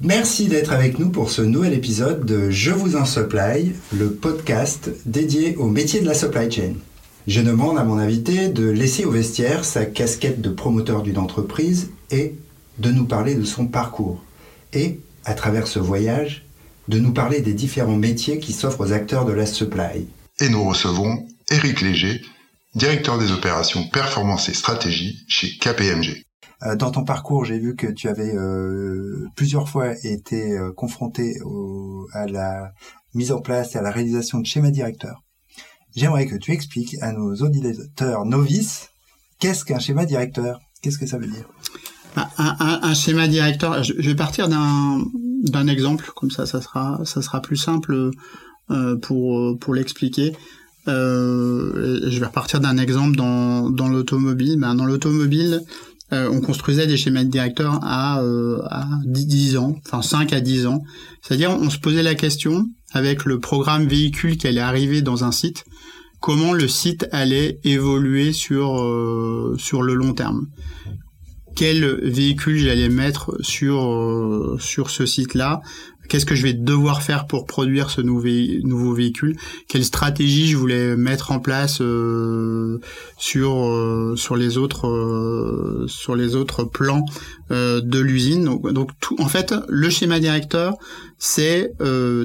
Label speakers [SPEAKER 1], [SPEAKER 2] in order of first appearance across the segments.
[SPEAKER 1] Merci d'être avec nous pour ce nouvel épisode de Je vous en supply, le podcast dédié au métier de la supply chain. Je demande à mon invité de laisser au vestiaire sa casquette de promoteur d'une entreprise et de nous parler de son parcours. Et, à travers ce voyage, de nous parler des différents métiers qui s'offrent aux acteurs de la supply.
[SPEAKER 2] Et nous recevons Éric Léger, directeur des opérations performance et stratégie chez KPMG.
[SPEAKER 1] Euh, dans ton parcours, j'ai vu que tu avais euh, plusieurs fois été euh, confronté à la mise en place et à la réalisation de schémas directeurs. J'aimerais que tu expliques à nos auditeurs novices qu'est-ce qu'un schéma directeur? Qu'est-ce que ça veut dire?
[SPEAKER 3] Bah, un, schéma directeur, je, vais partir d'un exemple, comme ça, ça sera, ça sera plus simple pour, pour l'expliquer. je vais repartir d'un exemple dans, dans l'automobile. Ben, dans l'automobile, euh, on construisait des schémas de directeurs à, euh, à 10, ans, enfin 5 à 10 ans. C'est-à-dire on se posait la question, avec le programme véhicule qui allait arriver dans un site, comment le site allait évoluer sur, euh, sur le long terme. Quel véhicule j'allais mettre sur, sur ce site-là qu'est-ce que je vais devoir faire pour produire ce nouveau, véhicule, quelle stratégie je voulais mettre en place euh, sur euh, sur les autres euh, sur les autres plans de l'usine? Donc, tout, en fait, le schéma directeur, c'est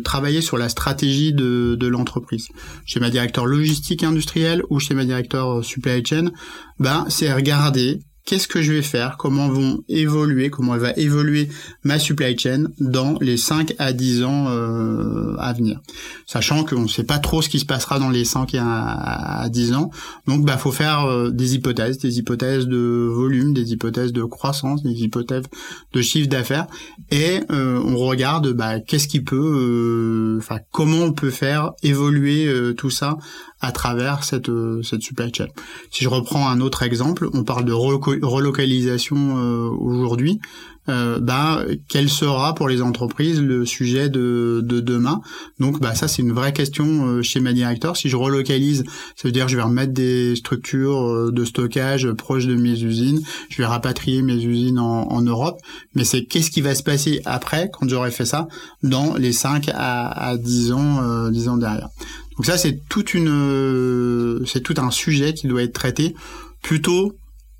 [SPEAKER 3] travailler sur la stratégie de, de l'entreprise. Schéma directeur logistique industriel ou schéma directeur supply chain, ben c'est regarder qu'est-ce que je vais faire, comment vont évoluer, comment va évoluer ma supply chain dans les 5 à 10 ans euh, à venir. Sachant qu'on ne sait pas trop ce qui se passera dans les 5 à, 10 ans. Donc bah faut faire euh, des hypothèses, des hypothèses de volume, des hypothèses de croissance, des hypothèses de chiffre d'affaires et euh, on regarde bah, qu'est-ce qui peut enfin comment on peut faire évoluer tout ça à travers cette, euh, cette supply chain. Si je reprends un autre exemple, on parle de relocalisation euh, aujourd'hui. Euh, bah, quel sera pour les entreprises le sujet de, de demain? Donc, bah, ça, c'est une vraie question euh, chez ma directeur. Si je relocalise, ça veut dire que je vais remettre des structures de stockage proches de mes usines. Je vais rapatrier mes usines en, en Europe. Mais c'est qu'est-ce qui va se passer après, quand j'aurai fait ça, dans les 5 à, à 10 ans, 10 ans derrière? Donc ça, c'est toute une, euh, c'est tout un sujet qui doit être traité plutôt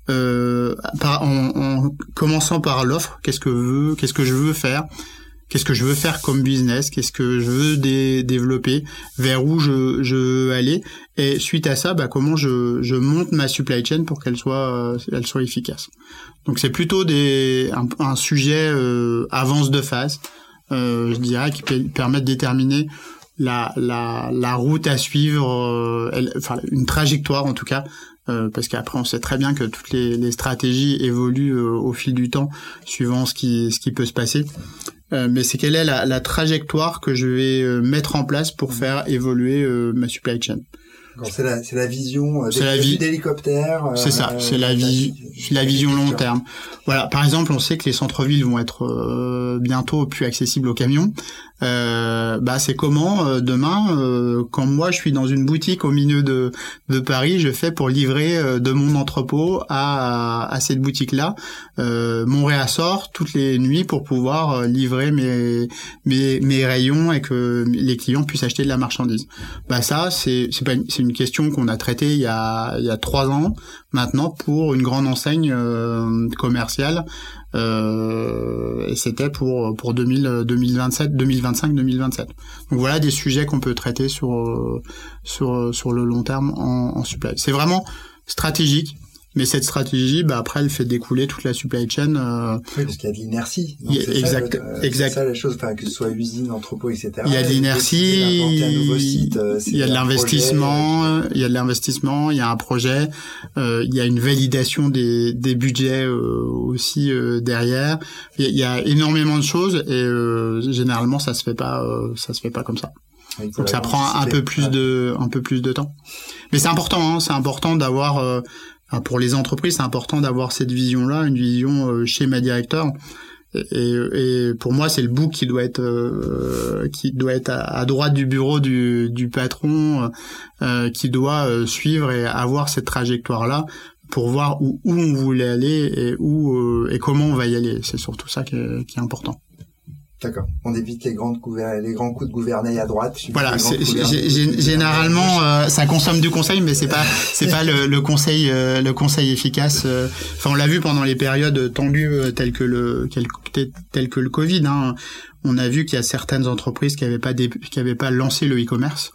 [SPEAKER 3] euh, par, en, commençant par l'offre. Qu'est-ce que veux, qu'est-ce que je veux faire, qu'est-ce que je veux faire comme business, qu'est-ce que je veux développer, vers où je, je veux aller, et suite à ça, bah, comment je, je monte ma supply chain pour qu'elle soit, euh, elle soit efficace? Donc c'est plutôt des, un, un sujet euh, avance de phase, euh, je dirais, qui permet de déterminer la, la, la route à suivre, euh, enfin une trajectoire en tout cas, euh, parce qu'après on sait très bien que toutes les, les stratégies évoluent euh, au fil du temps suivant ce qui, ce qui peut se passer. mais c'est quelle est la, la, trajectoire que je vais mettre en place pour faire évoluer ma supply chain?
[SPEAKER 1] C'est la, la, vision euh, la vie d'hélicoptère.
[SPEAKER 3] c'est ça, c'est la, vie, la vision long terme. Voilà, par exemple, on sait que les centres-villes vont être bientôt plus accessibles aux camions. Euh, bah c'est comment euh, demain euh, quand moi je suis dans une boutique au milieu de, de Paris je fais pour livrer de mon entrepôt à, à cette boutique là mon réassort toutes les nuits pour pouvoir livrer mes, mes mes rayons et que les clients puissent acheter de la marchandise. Bah ça c'est c'est une question qu'on a traitée il y a il y a trois ans maintenant pour une grande enseigne commerciale euh, et c'était pour pour 2000, 2027, 2025, 2027. Donc voilà des sujets qu'on peut traiter sur sur sur le long terme en, en supply. C'est vraiment stratégique. Mais cette stratégie, bah après, elle fait découler toute la supply chain.
[SPEAKER 1] Euh... Oui, parce qu'il y a de l'inertie.
[SPEAKER 3] Exact,
[SPEAKER 1] ça,
[SPEAKER 3] exact.
[SPEAKER 1] C'est ça la chose, enfin, que ce soit usine, entrepôt, etc.
[SPEAKER 3] Il y a de l'inertie. Euh, il y a de l'investissement. Euh, il y a de l'investissement. Il y a un projet. Euh, il y a une validation des, des budgets euh, aussi derrière. Il y, a, énormément de choses et généralement, ça se fait pas. ça se fait pas comme ça. Donc ça prend un peu plus de un peu plus de temps. Mais c'est important, hein, c'est important d'avoir pour les entreprises, c'est important d'avoir cette vision-là, une vision euh, schéma directeur. Et, et, pour moi, c'est le bout qui doit être euh, qui doit être à, droite du bureau du, du patron, euh, qui doit euh, suivre et avoir cette trajectoire-là pour voir où, où on voulait aller et où et comment on va y aller. C'est surtout ça qui est, qui est important.
[SPEAKER 1] D'accord. On évite les grandes les grands coups de gouvernail à droite.
[SPEAKER 3] Voilà. Généralement, euh, ça consomme du conseil, mais c'est pas c'est pas le, le, conseil euh, le conseil efficace. Euh. Enfin, on l'a vu pendant les périodes tendues telles que le tel que le Covid. Hein. On a vu qu'il y a certaines entreprises qui avaient pas qui avaient pas lancé le e-commerce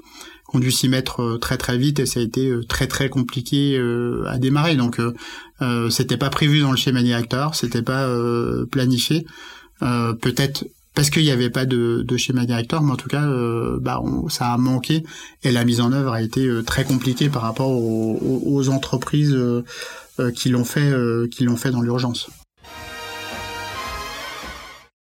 [SPEAKER 3] ont dû s'y mettre très très vite et ça a été très très compliqué à démarrer. Donc euh, c'était pas prévu dans le schéma directeur, c'était pas planifié. Peut-être parce qu'il n'y avait pas de, schéma directeur, mais en tout cas, euh, bah, ça a manqué et la mise en œuvre a été euh, très compliquée par rapport aux, aux entreprises euh, qui l'ont fait, qui l'ont fait dans l'urgence.